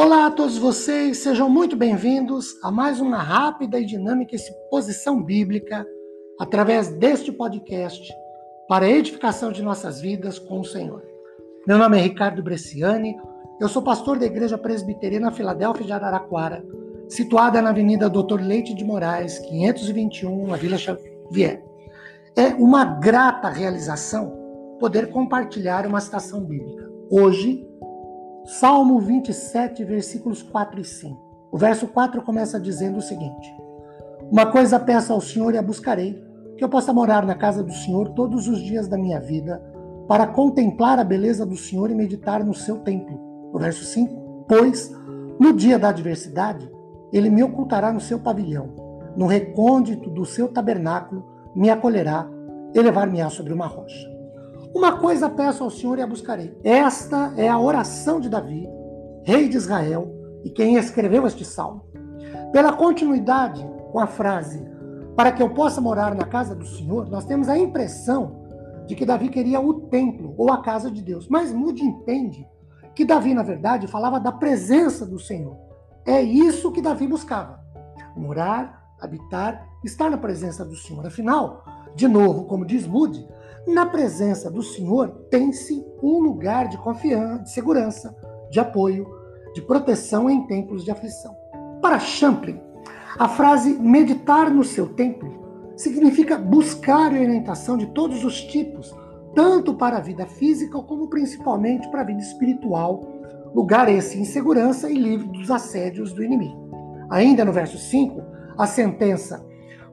Olá a todos vocês, sejam muito bem-vindos a mais uma rápida e dinâmica exposição bíblica através deste podcast para a edificação de nossas vidas com o Senhor. Meu nome é Ricardo Bresciani, eu sou pastor da Igreja Presbiteriana Filadélfia de Araraquara, situada na Avenida Doutor Leite de Moraes, 521, na Vila Xavier. É uma grata realização poder compartilhar uma citação bíblica. Hoje, Salmo 27, versículos 4 e 5. O verso 4 começa dizendo o seguinte: Uma coisa peço ao Senhor e a buscarei, que eu possa morar na casa do Senhor todos os dias da minha vida, para contemplar a beleza do Senhor e meditar no seu templo. O verso 5: Pois, no dia da adversidade, ele me ocultará no seu pavilhão, no recôndito do seu tabernáculo, me acolherá, elevar-me-á sobre uma rocha. Uma coisa peço ao Senhor e a buscarei. Esta é a oração de Davi, rei de Israel, e quem escreveu este salmo. Pela continuidade com a frase, para que eu possa morar na casa do Senhor, nós temos a impressão de que Davi queria o templo ou a casa de Deus. Mas Mude entende que Davi, na verdade, falava da presença do Senhor. É isso que Davi buscava: morar, habitar, estar na presença do Senhor. Afinal, de novo, como diz Mude, na presença do Senhor tem-se um lugar de confiança, de segurança, de apoio, de proteção em tempos de aflição. Para Champlin, a frase meditar no seu templo significa buscar orientação de todos os tipos, tanto para a vida física como principalmente para a vida espiritual, lugar esse em segurança e livre dos assédios do inimigo. Ainda no verso 5, a sentença: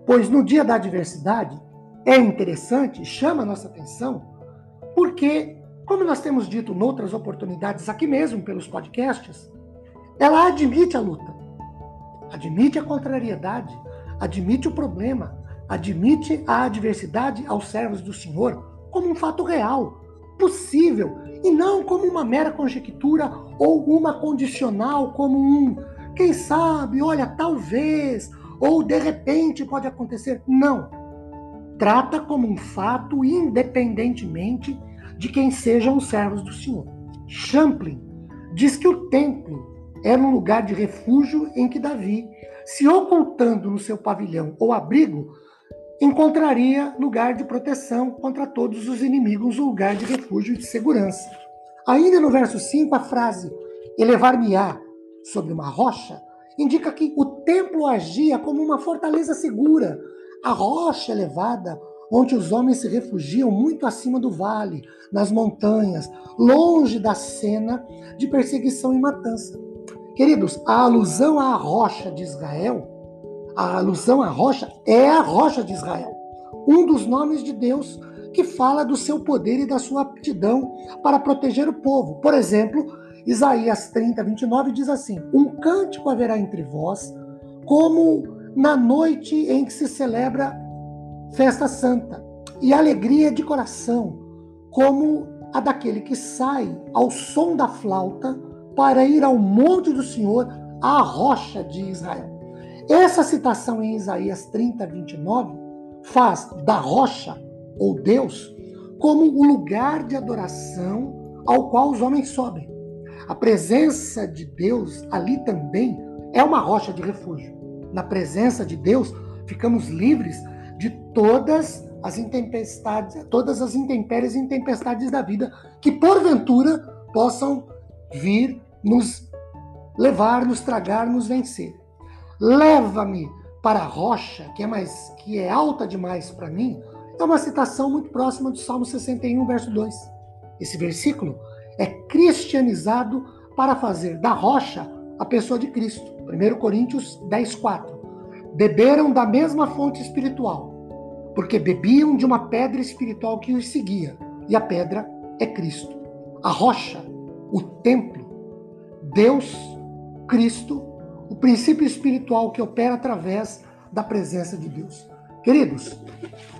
Pois no dia da adversidade é interessante, chama a nossa atenção, porque, como nós temos dito em outras oportunidades, aqui mesmo pelos podcasts, ela admite a luta, admite a contrariedade, admite o problema, admite a adversidade aos servos do Senhor como um fato real, possível, e não como uma mera conjectura ou uma condicional, como um quem sabe, olha, talvez, ou de repente pode acontecer. Não trata como um fato independentemente de quem sejam os servos do Senhor. Champlin diz que o templo era um lugar de refúgio em que Davi, se ocultando no seu pavilhão ou abrigo, encontraria lugar de proteção contra todos os inimigos, um lugar de refúgio e de segurança. Ainda no verso 5, a frase elevar-me-á sobre uma rocha indica que o templo agia como uma fortaleza segura, a rocha elevada, onde os homens se refugiam muito acima do vale, nas montanhas, longe da cena de perseguição e matança. Queridos, a alusão à rocha de Israel, a alusão à rocha é a rocha de Israel, um dos nomes de Deus que fala do seu poder e da sua aptidão para proteger o povo. Por exemplo, Isaías 30, 29 diz assim: Um cântico haverá entre vós, como na noite em que se celebra festa santa, e alegria de coração, como a daquele que sai ao som da flauta para ir ao monte do Senhor, à rocha de Israel. Essa citação em Isaías 30, 29 faz da rocha, ou Deus, como o lugar de adoração ao qual os homens sobem. A presença de Deus ali também é uma rocha de refúgio na presença de Deus, ficamos livres de todas as intempestades, todas as intempéries e intempestades da vida que porventura possam vir nos levar, nos tragar, nos vencer. Leva-me para a rocha, que é mais que é alta demais para mim, é uma citação muito próxima do Salmo 61, verso 2. Esse versículo é cristianizado para fazer da rocha a pessoa de Cristo. 1 Coríntios 10, 4. Beberam da mesma fonte espiritual, porque bebiam de uma pedra espiritual que os seguia, e a pedra é Cristo. A rocha, o templo, Deus, Cristo, o princípio espiritual que opera através da presença de Deus. Queridos,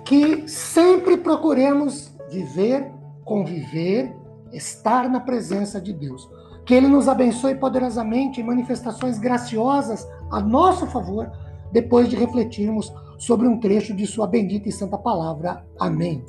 que sempre procuremos viver, conviver, estar na presença de Deus. Que Ele nos abençoe poderosamente em manifestações graciosas a nosso favor, depois de refletirmos sobre um trecho de Sua bendita e santa palavra. Amém.